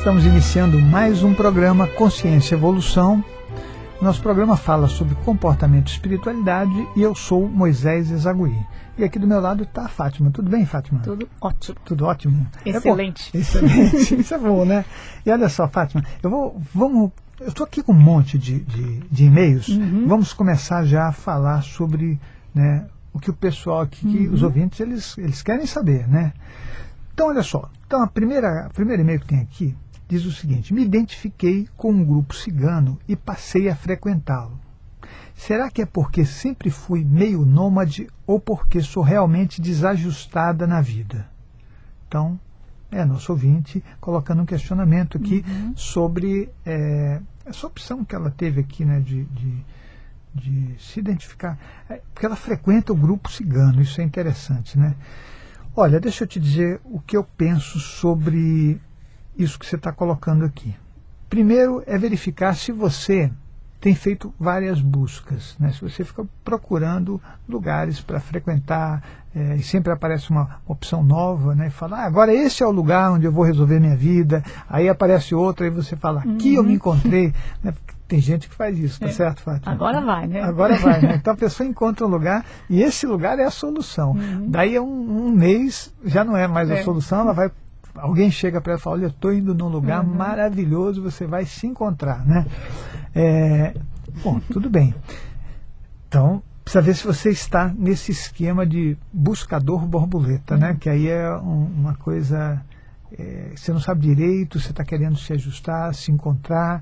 Estamos iniciando mais um programa Consciência e Evolução. Nosso programa fala sobre comportamento e espiritualidade e eu sou Moisés Ezagui. E aqui do meu lado está a Fátima. Tudo bem, Fátima? Tudo ótimo. Tudo ótimo? Excelente. É Excelente. Isso é bom, né? E olha só, Fátima, eu vou, vamos, eu estou aqui com um monte de, de, de e-mails. Uhum. Vamos começar já a falar sobre né, o que o pessoal aqui, que Uhum. os ouvintes, eles, eles querem saber, né? Então, olha só. Então, a primeira, a primeira e-mail que tem aqui diz o seguinte: Me identifiquei com um grupo cigano e passei a frequentá-lo. Será que é porque sempre fui meio nômade ou porque sou realmente desajustada na vida? Então, é nosso ouvinte colocando um questionamento aqui sobre é, essa opção que ela teve aqui, né, de, de, de se identificar. É, porque ela frequenta o grupo cigano, isso é interessante, né? Olha, deixa eu te dizer o que eu penso sobre isso que você está colocando aqui. Primeiro é verificar se você tem feito várias buscas, né? se você fica procurando lugares para frequentar eh, e sempre aparece uma opção nova, né? e fala, ah, agora esse é o lugar onde eu vou resolver minha vida, aí aparece outra e você fala, aqui eu me encontrei. Né? Tem gente que faz isso, tá É. certo, Fátima? Agora vai, né? Agora vai, né? Então a pessoa encontra um lugar e esse lugar é a solução. Daí a um, um mês já não é mais a Uhum. É. solução, ela vai. Alguém chega para ela e fala, olha, eu estou indo num lugar Uhum. maravilhoso, você vai se encontrar, né? É, bom, tudo bem. Então, precisa ver se você está nesse esquema de buscador borboleta, né? Que aí é um- uma coisa. é, você não sabe direito, você está querendo se ajustar, se encontrar.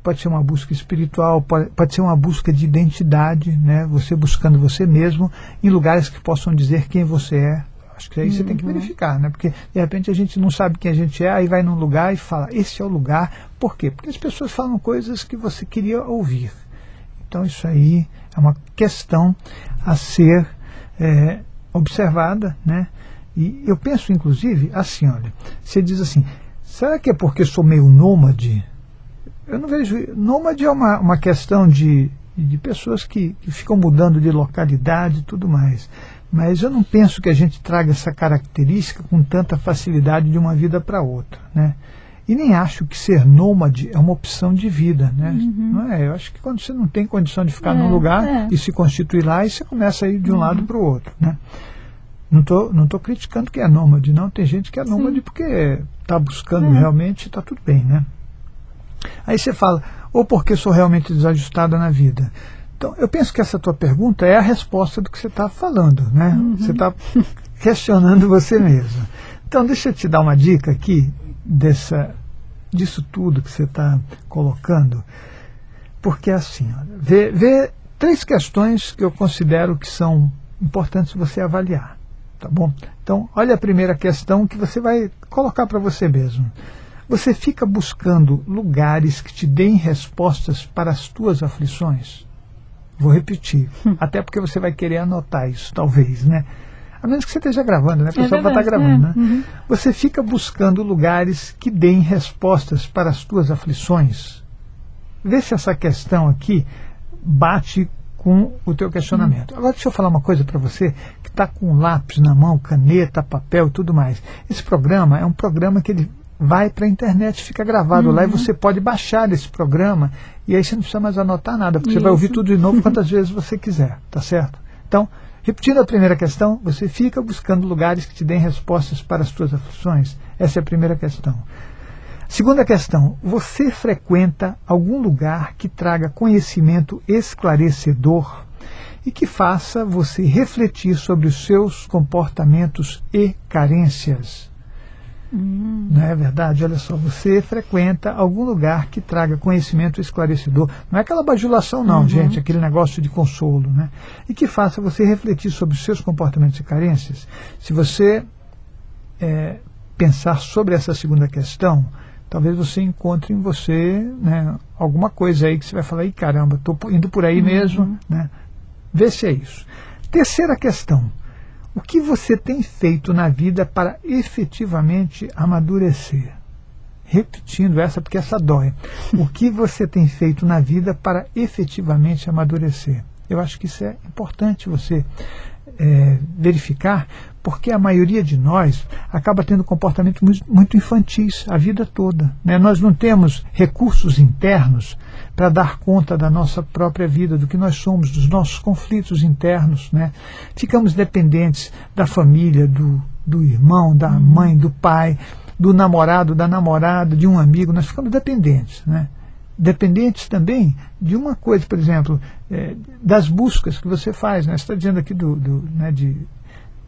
Pode ser uma busca espiritual, pode, pode ser uma busca de identidade, né? Você buscando você mesmo em lugares que possam dizer quem você é. Acho que aí você tem que verificar, né? Porque de repente a gente não sabe quem a gente é, aí vai num lugar e fala, esse é o lugar. Por quê? Porque as pessoas falam coisas que você queria ouvir. Então isso aí é uma questão a ser é, observada, né? E eu penso, inclusive, assim, olha, você diz assim, será que é porque sou meio nômade? Eu não vejo. Nômade é uma, uma questão de, de pessoas que, que ficam mudando de localidade e tudo mais. Mas eu não penso que a gente traga essa característica com tanta facilidade de uma vida para outra. Né? E nem acho que ser nômade é uma opção de vida. Né? Não é? Eu acho que quando você não tem condição de ficar É, num lugar é. e se constituir lá, e você começa a ir de um lado para o outro. Né? Não estou não tô criticando que é nômade, não. Tem gente que é nômade porque está buscando É. realmente, está tudo bem, né? Aí você fala, ou porque sou realmente desajustada na vida. Então, eu penso que essa tua pergunta é a resposta do que você está falando, né? Você está questionando você mesmo. Então, deixa eu te dar uma dica aqui dessa, disso tudo que você está colocando, porque é assim, olha, vê, vê três questões que eu considero que são importantes você avaliar, tá bom? Então, olha a primeira questão que você vai colocar para você mesmo. Você fica buscando lugares que te deem respostas para as tuas aflições? Vou repetir, até porque você vai querer anotar isso, talvez, né? A menos que você esteja gravando, né? A pessoa vai estar verdade, gravando, é, né? uhum. Você fica buscando lugares que deem respostas para as tuas aflições? Vê se essa questão aqui bate com o teu questionamento. Agora deixa eu falar uma coisa para você que está com lápis na mão, caneta, papel e tudo mais. Esse programa é um programa que ele vai para a internet, fica gravado lá e você pode baixar esse programa e aí você não precisa mais anotar nada, porque você vai ouvir Isso. tudo de novo quantas vezes você quiser, tá certo? Então, repetindo a primeira questão, você fica buscando lugares que te deem respostas para as suas aflições. Essa é a primeira questão. Segunda questão: você frequenta algum lugar que traga conhecimento esclarecedor e que faça você refletir sobre os seus comportamentos e carências? Não é verdade? Olha só, você frequenta algum lugar que traga conhecimento esclarecedor. Não é aquela bajulação, não, gente, aquele negócio de consolo, né? E que faça você refletir sobre os seus comportamentos e carências. Se você é, pensar sobre essa segunda questão, talvez você encontre em você né, alguma coisa aí que você vai falar, Ih, caramba, estou indo por aí mesmo, né? Vê se é isso. Terceira questão. O que você tem feito na vida para efetivamente amadurecer? Repetindo essa, porque essa dói. O que você tem feito na vida para efetivamente amadurecer? Eu acho que isso é importante você é, verificar porque a maioria de nós acaba tendo comportamentos muito, muito infantis a vida toda. Né? Nós não temos recursos internos para dar conta da nossa própria vida, do que nós somos, dos nossos conflitos internos. Né? Ficamos dependentes da família, do, do irmão, da uhum. mãe, do pai, do namorado, da namorada, de um amigo. Nós ficamos dependentes. Né? Dependentes também de uma coisa, por exemplo, é, das buscas que você faz. Né? Você está dizendo aqui do, do né, de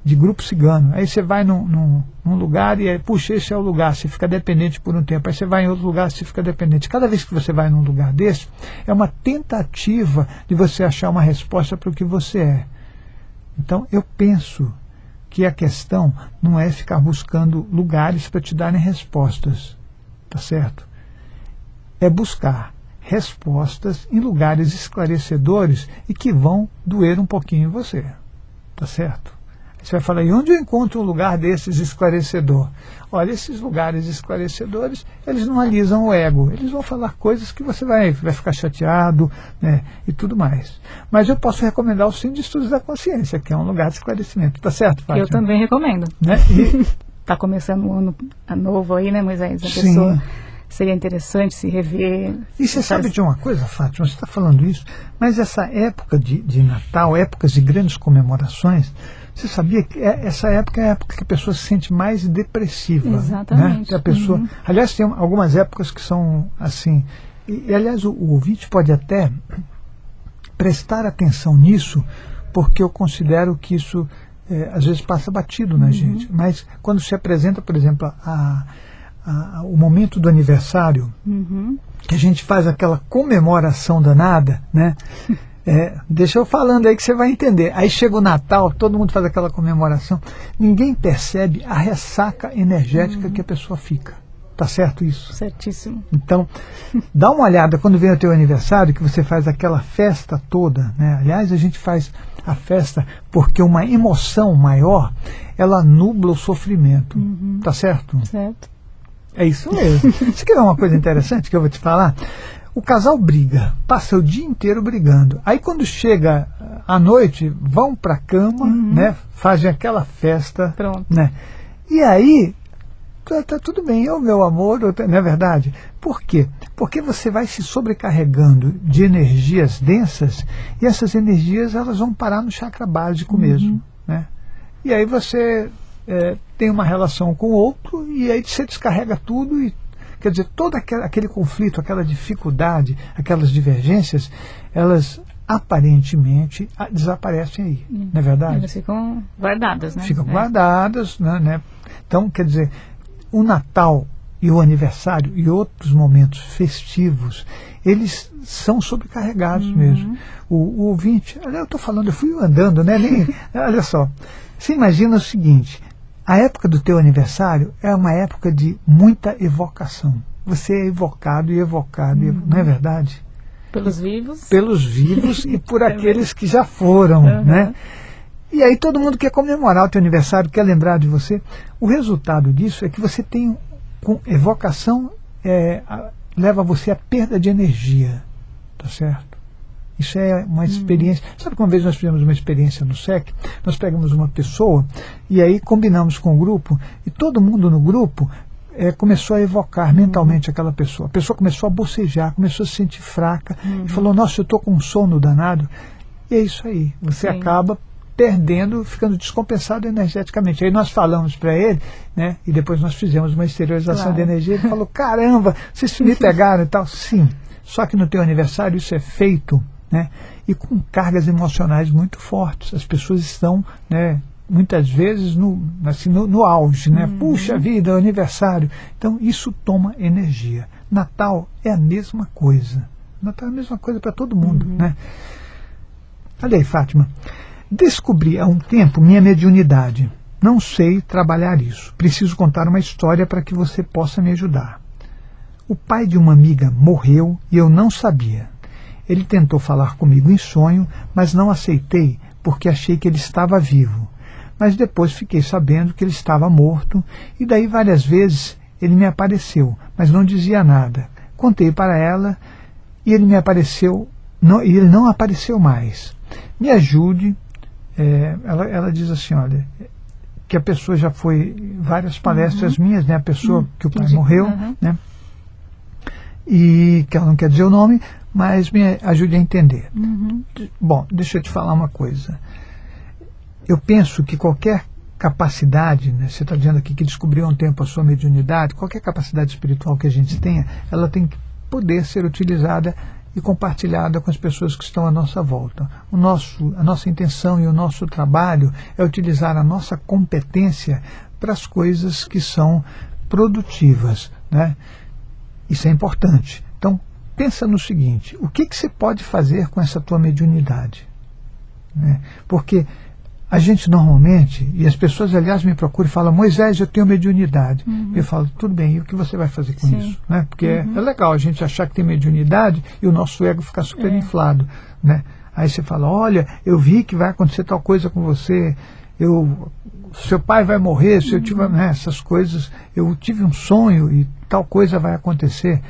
de grupo cigano. Aí você vai num, num, num, lugar e puxa, esse é o lugar, você fica dependente por um tempo. Aí você vai em outro lugar, você fica dependente. Cada vez que você vai num lugar desse, é uma tentativa de você achar uma resposta para o que você é. Então, eu penso que a questão não é ficar buscando lugares para te darem respostas, tá certo? É buscar respostas em lugares esclarecedores e que vão doer um pouquinho em você, tá certo? Você vai falar, e onde eu encontro um lugar desses esclarecedor? Olha, esses lugares esclarecedores, eles não alisam o ego, eles vão falar coisas que você vai, vai ficar chateado né, e tudo mais. Mas eu posso recomendar o Centro de Estudos da Consciência, que é um lugar de esclarecimento. Tá certo, Fátima? Eu também recomendo. Né? Está começando um ano novo aí, né, Moisés? A Sim. pessoa seria interessante se rever. E você sabe de uma coisa, Fátima? Você está falando isso, mas essa época de, de Natal, épocas de grandes comemorações, você sabia que é, essa época é a época que a pessoa se sente mais depressiva. Né? Exatamente. Né? A pessoa, uhum. Aliás, tem algumas épocas que são assim. E, e aliás, o, o ouvinte pode até prestar atenção nisso, porque eu considero que isso é, às vezes passa batido na uhum. gente. Mas quando se apresenta, por exemplo, a, a, o momento do aniversário, uhum. que a gente faz aquela comemoração danada, né? É, deixa eu falando aí que você vai entender. Aí chega o Natal, todo mundo faz aquela comemoração, ninguém percebe a ressaca energética uhum. que a pessoa fica. Tá certo isso? Certíssimo. Então, dá uma olhada quando vem o teu aniversário, que você faz aquela festa toda, né? Aliás, a gente faz a festa porque uma emoção maior, ela nubla o sofrimento. Uhum. Tá certo? Certo. É isso mesmo. Você quer ver uma coisa interessante que eu vou te falar? O casal briga, passa o dia inteiro brigando. Aí quando chega à noite, vão para a cama, uhum. né? Fazem aquela festa, Pronto. né? E aí tá, tá tudo bem, é o meu amor, não é verdade? Por quê? Porque você vai se sobrecarregando de energias densas e essas energias elas vão parar no chakra básico uhum. mesmo, né? E aí você é, tem uma relação com o outro e aí você descarrega tudo e Quer dizer, todo aquele, aquele conflito, aquela dificuldade, aquelas divergências, elas aparentemente desaparecem aí, hum. não é verdade? Elas ficam guardadas, né? Ficam é. guardadas, né, né? Então, quer dizer, o Natal e o aniversário e outros momentos festivos, eles são sobrecarregados uhum. mesmo. O, o ouvinte, eu estou falando, eu fui andando, né? Nem, olha só, você imagina o seguinte, a época do teu aniversário é uma época de muita evocação. Você é evocado e evocado, uhum. não é verdade? Pelos vivos? Pelos vivos e por é aqueles que já foram, uhum. né? E aí todo mundo quer comemorar o teu aniversário, quer lembrar de você. O resultado disso é que você tem, com evocação, é, a, leva você à perda de energia, tá certo? Isso é uma hum. experiência. Hum. Sabe que uma vez nós fizemos uma experiência no SEC? Nós pegamos uma pessoa e aí combinamos com o grupo e todo mundo no grupo é, começou a evocar hum. mentalmente aquela pessoa. A pessoa começou a bocejar, começou a se sentir fraca hum. e falou: Nossa, eu estou com um sono danado. E é isso aí. Você Sim. acaba perdendo, ficando descompensado energeticamente. Aí nós falamos para ele, né? E depois nós fizemos uma exteriorização claro. de energia. Ele falou: Caramba, vocês me pegaram e tal. Sim. Só que no teu aniversário isso é feito né? e com cargas emocionais muito fortes. As pessoas estão né, muitas vezes no, assim, no, no auge, né? Uhum. Puxa vida, é aniversário. Então isso toma energia. Natal é a mesma coisa. Natal é a mesma coisa para todo mundo. Uhum. Né? Olha aí, Fátima. Descobri há um tempo minha mediunidade. Não sei trabalhar isso. Preciso contar uma história para que você possa me ajudar. O pai de uma amiga morreu e eu não sabia. Ele tentou falar comigo em sonho, mas não aceitei porque achei que ele estava vivo. Mas depois fiquei sabendo que ele estava morto, e daí várias vezes ele me apareceu, mas não dizia nada. Contei para ela e ele me apareceu, não, e ele não apareceu mais. Me ajude é, ela, ela diz assim, olha, que a pessoa já foi várias palestras uhum. minhas, né? A pessoa uhum. que o pai morreu, uhum. né? E que ela não quer dizer o nome, mas me ajude a entender. Uhum. Bom, deixa eu te falar uma coisa. Eu penso que qualquer capacidade, né, você está dizendo aqui que descobriu há um tempo a sua mediunidade, qualquer capacidade espiritual que a gente tenha, ela tem que poder ser utilizada e compartilhada com as pessoas que estão à nossa volta. O nosso, a nossa intenção e o nosso trabalho é utilizar a nossa competência para as coisas que são produtivas. Né? Isso é importante. Então, pensa no seguinte: o que, que você pode fazer com essa tua mediunidade? Né? Porque a gente normalmente, e as pessoas, aliás, me procuram e falam, Moisés, eu tenho mediunidade. Uhum. Eu falo, tudo bem, e o que você vai fazer com Sim. isso? Né? Porque uhum. é, é, legal a gente achar que tem mediunidade e o nosso ego ficar super é. inflado. Né? Aí você fala, olha, eu vi que vai acontecer tal coisa com você, eu, seu pai vai morrer, se eu tiver uhum. né, essas coisas, eu tive um sonho e tal coisa vai acontecer.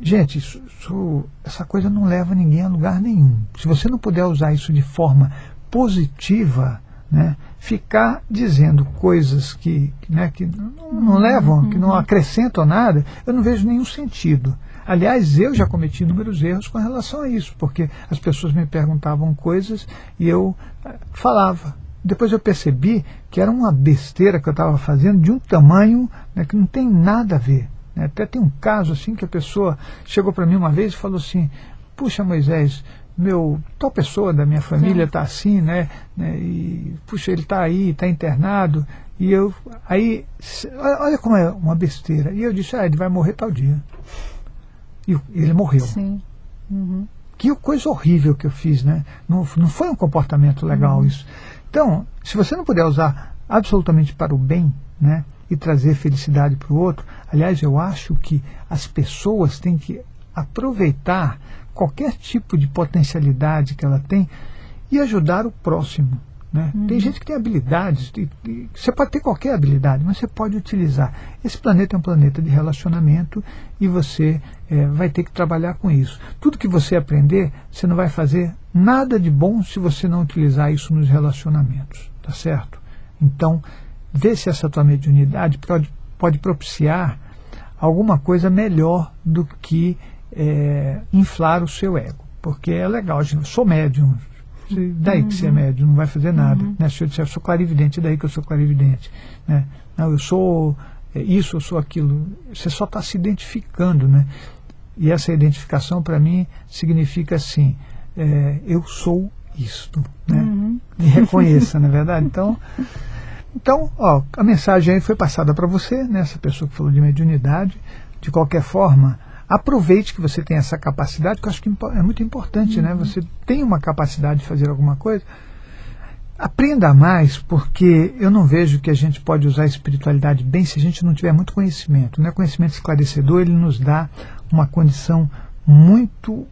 Gente, isso, isso, essa coisa não leva ninguém a lugar nenhum. Se você não puder usar isso de forma positiva, né, ficar dizendo coisas que, né, que não, não levam, que não uhum. acrescentam nada, eu não vejo nenhum sentido. Aliás, eu já cometi inúmeros erros com relação a isso, porque as pessoas me perguntavam coisas e eu eh, falava. Depois eu percebi que era uma besteira que eu estava fazendo de um tamanho né, que não tem nada a ver. Né? Até tem um caso assim que a pessoa chegou para mim uma vez e falou assim: Puxa, Moisés, meu tal pessoa da minha família está assim, né, né? E puxa, ele está aí, está internado. E eu aí, olha como é uma besteira. E eu disse, ah, ele vai morrer tal dia. E ele morreu. Sim. Uhum. Que coisa horrível que eu fiz, né? Não, não foi um comportamento legal uhum. isso. Então, se você não puder usar absolutamente para o bem, né? E trazer felicidade para o outro, aliás, eu acho que as pessoas têm que aproveitar qualquer tipo de potencialidade que ela tem e ajudar o próximo. Né? Uhum. Tem gente que tem habilidades, e, e, você pode ter qualquer habilidade, mas você pode utilizar. Esse planeta é um planeta de relacionamento e você é, vai ter que trabalhar com isso. Tudo que você aprender, você não vai fazer nada de bom se você não utilizar isso nos relacionamentos, tá certo? Então, vê se essa tua mediunidade pode, pode propiciar alguma coisa melhor do que é, inflar o seu ego. Porque é legal, eu sou médium. Daí que você é médium, não vai fazer nada. Uhum. Né? Se eu disser, eu sou clarividente, daí que eu sou clarividente. Né? Não, eu sou é, isso, eu sou aquilo. Você só está se identificando. Né? E essa identificação, para mim, significa assim: é, eu sou isto. Né? Uhum. Reconheça, na é verdade? Então. Então, ó, a mensagem aí foi passada para você, né, essa pessoa que falou de mediunidade. De qualquer forma, aproveite que você tem essa capacidade, que eu acho que é muito importante, né? uhum. né? Você tem uma capacidade de fazer alguma coisa. Aprenda mais, porque eu não vejo que a gente pode usar a espiritualidade bem se a gente não tiver muito conhecimento. Né? Conhecimento esclarecedor, ele nos dá uma condição muito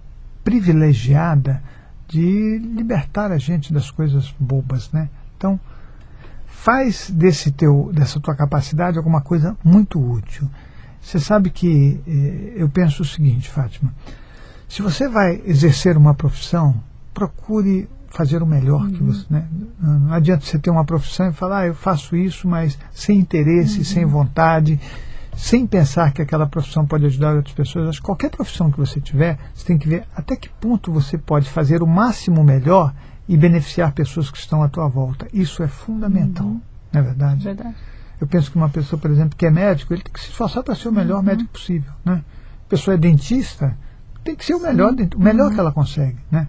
privilegiada de libertar a gente das coisas bobas, né? Então, faz desse teu, dessa tua capacidade alguma coisa muito útil. Você sabe que eh, eu penso o seguinte, Fátima: se você vai exercer uma profissão, procure fazer o melhor uhum. que você. Né? Não adianta você ter uma profissão e falar, ah, eu faço isso, mas sem interesse, uhum. sem vontade, sem pensar que aquela profissão pode ajudar outras pessoas. Acho que qualquer profissão que você tiver, você tem que ver até que ponto você pode fazer o máximo melhor e beneficiar pessoas que estão à tua volta. Isso é fundamental, uhum. não é verdade? Verdade. Eu penso que uma pessoa, por exemplo, que é médico, ele tem que se esforçar para ser o melhor uhum. médico possível. Né? A pessoa é dentista, tem que ser o melhor, o melhor uhum. que ela consegue. Né?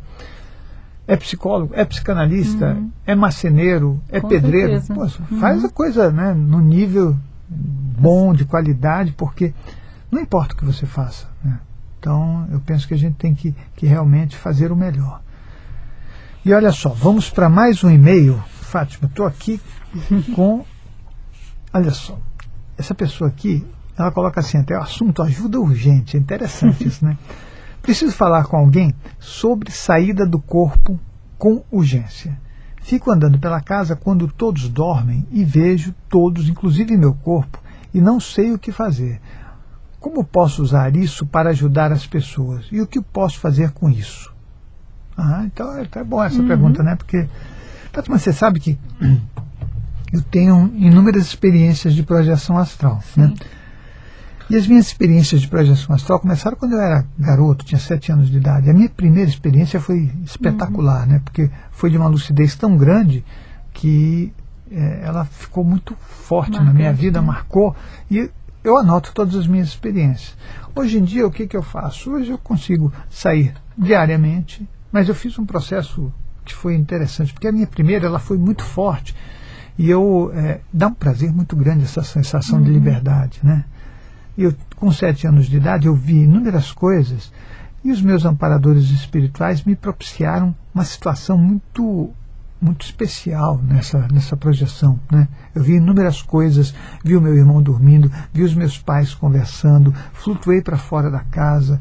É psicólogo, é psicanalista, uhum. é marceneiro, é Com pedreiro. Pô, faz a uhum. coisa né, no nível bom, de qualidade, porque não importa o que você faça. Né? Então, eu penso que a gente tem que, que realmente fazer o melhor. E olha só, vamos para mais um e-mail. Fátima, estou aqui com Olha só, essa pessoa aqui, ela coloca assim, até o assunto ajuda urgente, é interessante isso, né? Preciso falar com alguém sobre saída do corpo com urgência. Fico andando pela casa quando todos dormem e vejo todos, inclusive meu corpo, e não sei o que fazer. Como posso usar isso para ajudar as pessoas? E o que posso fazer com isso? Ah, então é, é bom essa uhum. pergunta, né? Porque Fátima, você sabe que eu tenho inúmeras experiências de projeção astral. Né? E as minhas experiências de projeção astral começaram quando eu era garoto, tinha sete anos de idade. A minha primeira experiência foi espetacular, uhum. né? porque foi de uma lucidez tão grande que é, ela ficou muito forte Marcante, na minha vida, né? marcou. E eu anoto todas as minhas experiências. Hoje em dia, o que, que eu faço? Hoje eu consigo sair diariamente, mas eu fiz um processo que foi interessante, porque a minha primeira ela foi muito forte. E eu é, dá um prazer muito grande essa sensação uhum. de liberdade, né? Eu com sete anos de idade eu vi inúmeras coisas e os meus amparadores espirituais me propiciaram uma situação muito muito especial nessa nessa projeção, né? Eu vi inúmeras coisas, vi o meu irmão dormindo, vi os meus pais conversando, flutuei para fora da casa,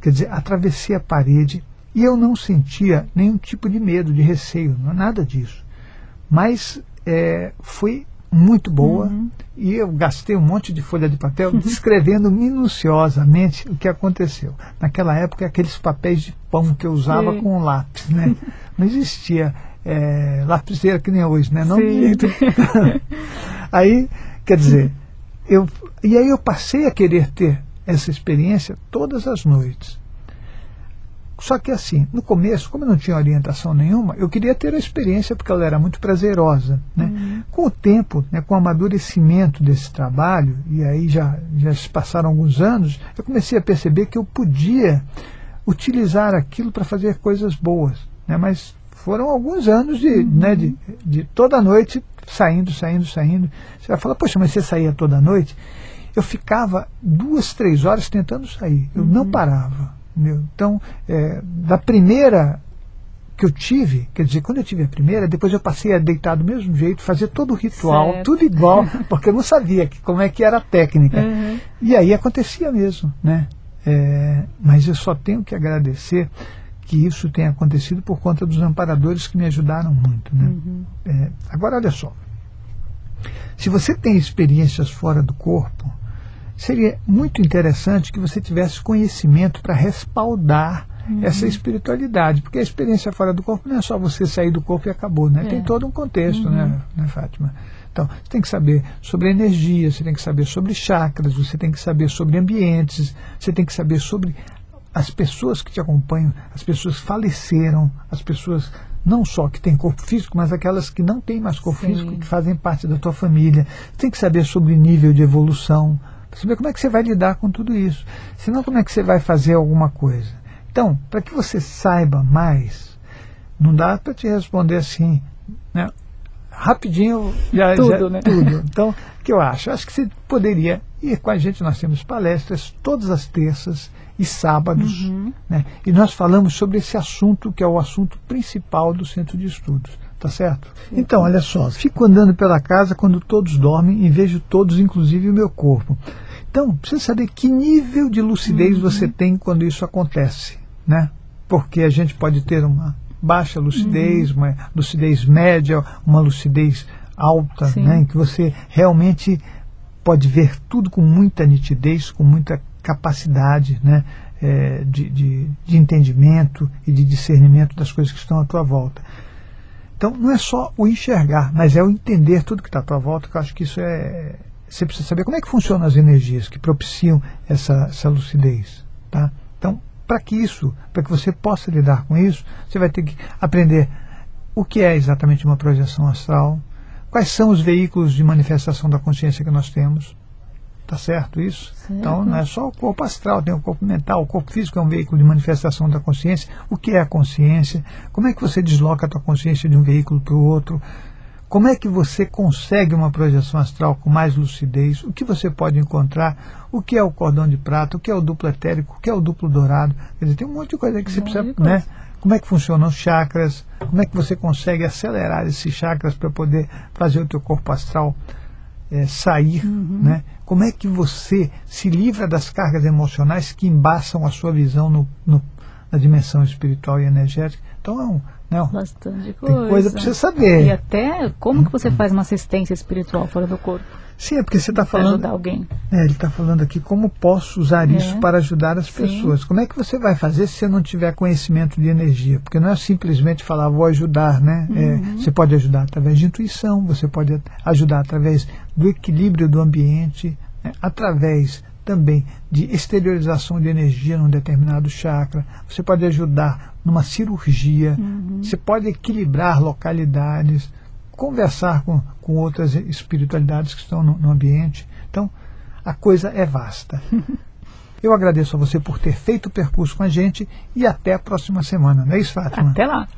quer dizer, atravessei a parede e eu não sentia nenhum tipo de medo, de receio, não, nada disso. Mas é, foi muito boa uhum. e eu gastei um monte de folha de papel descrevendo minuciosamente o que aconteceu. Naquela época, aqueles papéis de pão que eu usava Sim. com lápis, né? Não existia é, lapiseira que nem hoje, né? Não aí, quer dizer, eu, e aí eu passei a querer ter essa experiência todas as noites. Só que assim, no começo, como eu não tinha orientação nenhuma, eu queria ter a experiência porque ela era muito prazerosa. Né? Uhum. Com o tempo, né, com o amadurecimento desse trabalho, e aí já, já se passaram alguns anos, eu comecei a perceber que eu podia utilizar aquilo para fazer coisas boas. Né? Mas foram alguns anos de, uhum. né, de, de toda noite saindo, saindo, saindo. Você vai falar, poxa, mas você saía toda noite? Eu ficava duas, três horas tentando sair. Eu uhum. não parava. Então, é, da primeira que eu tive, quer dizer, quando eu tive a primeira, depois eu passei a deitar do mesmo jeito, fazer todo o ritual, certo. tudo igual, porque eu não sabia que, como é que era a técnica. Uhum. E aí acontecia mesmo, né? É, mas eu só tenho que agradecer que isso tenha acontecido por conta dos amparadores que me ajudaram muito. Né? Uhum. É, agora, olha só. Se você tem experiências fora do corpo, seria muito interessante que você tivesse conhecimento para respaldar uhum. essa espiritualidade, porque a experiência fora do corpo não é só você sair do corpo e acabou, né? É. Tem todo um contexto, né, uhum. né, né, Fátima? Então, você tem que saber sobre energia, você tem que saber sobre chakras, você tem que saber sobre ambientes, você tem que saber sobre as pessoas que te acompanham, as pessoas faleceram, as pessoas não só que têm corpo físico, mas aquelas que não têm mais corpo Sim. físico, que fazem parte da tua família. Você tem que saber sobre nível de evolução, para saber como é que você vai lidar com tudo isso. Senão, como é que você vai fazer alguma coisa? Então, para que você saiba mais, não dá para te responder assim, né? rapidinho já tudo, já, né? tudo. Então, o que eu acho? Acho que você poderia ir com a gente. Nós temos palestras todas as terças e sábados, uhum. né? E nós falamos sobre esse assunto que é o assunto principal do centro de estudos. Tá certo? Então, olha só, fico andando pela casa quando todos dormem e vejo todos, inclusive o meu corpo. Então, precisa saber que nível de lucidez uhum. você tem quando isso acontece, né? Porque a gente pode ter uma baixa lucidez, uhum. uma lucidez média, uma lucidez alta, Sim. né? Em que você realmente pode ver tudo com muita nitidez, com muita capacidade, né? É, de, de, de entendimento e de discernimento das coisas que estão à tua volta. Então, não é só o enxergar, mas é o entender tudo que está à tua volta, que eu acho que isso é. Você precisa saber como é que funcionam as energias que propiciam essa, essa lucidez. Tá? Então, para que isso, para que você possa lidar com isso, você vai ter que aprender o que é exatamente uma projeção astral, quais são os veículos de manifestação da consciência que nós temos, Tá certo isso? Certo. Então não é só o corpo astral, tem o corpo mental, o corpo físico é um veículo de manifestação da consciência. O que é a consciência? Como é que você desloca a tua consciência de um veículo para o outro? Como é que você consegue uma projeção astral com mais lucidez? O que você pode encontrar? O que é o cordão de prata? O que é o duplo etérico? O que é o duplo dourado? Quer dizer, tem um monte de coisa que você precisa, né? Como é que funcionam os chakras? Como é que você consegue acelerar esses chakras para poder fazer o teu corpo astral é, sair, uhum. né? Como é que você se livra das cargas emocionais que embaçam a sua visão no, no na dimensão espiritual e energética? Então é um, não, né, Bastante coisa. Tem coisa para você saber. E até como que você faz uma assistência espiritual fora do corpo? Sim, é porque você está falando. ajudar alguém. É, ele está falando aqui como posso usar É. isso para ajudar as Sim. pessoas. Como é que você vai fazer se você não tiver conhecimento de energia? Porque não é simplesmente falar vou ajudar, né? É, Uhum. você pode ajudar através de intuição, você pode ajudar através do equilíbrio do ambiente, né? através também de exteriorização de energia num determinado chakra. Você pode ajudar numa cirurgia. Uhum. Você pode equilibrar localidades, conversar com, com outras espiritualidades que estão no, no ambiente. Então, a coisa é vasta. Eu agradeço a você por ter feito o percurso com a gente e até a próxima semana. Não é isso, Fátima? Até lá.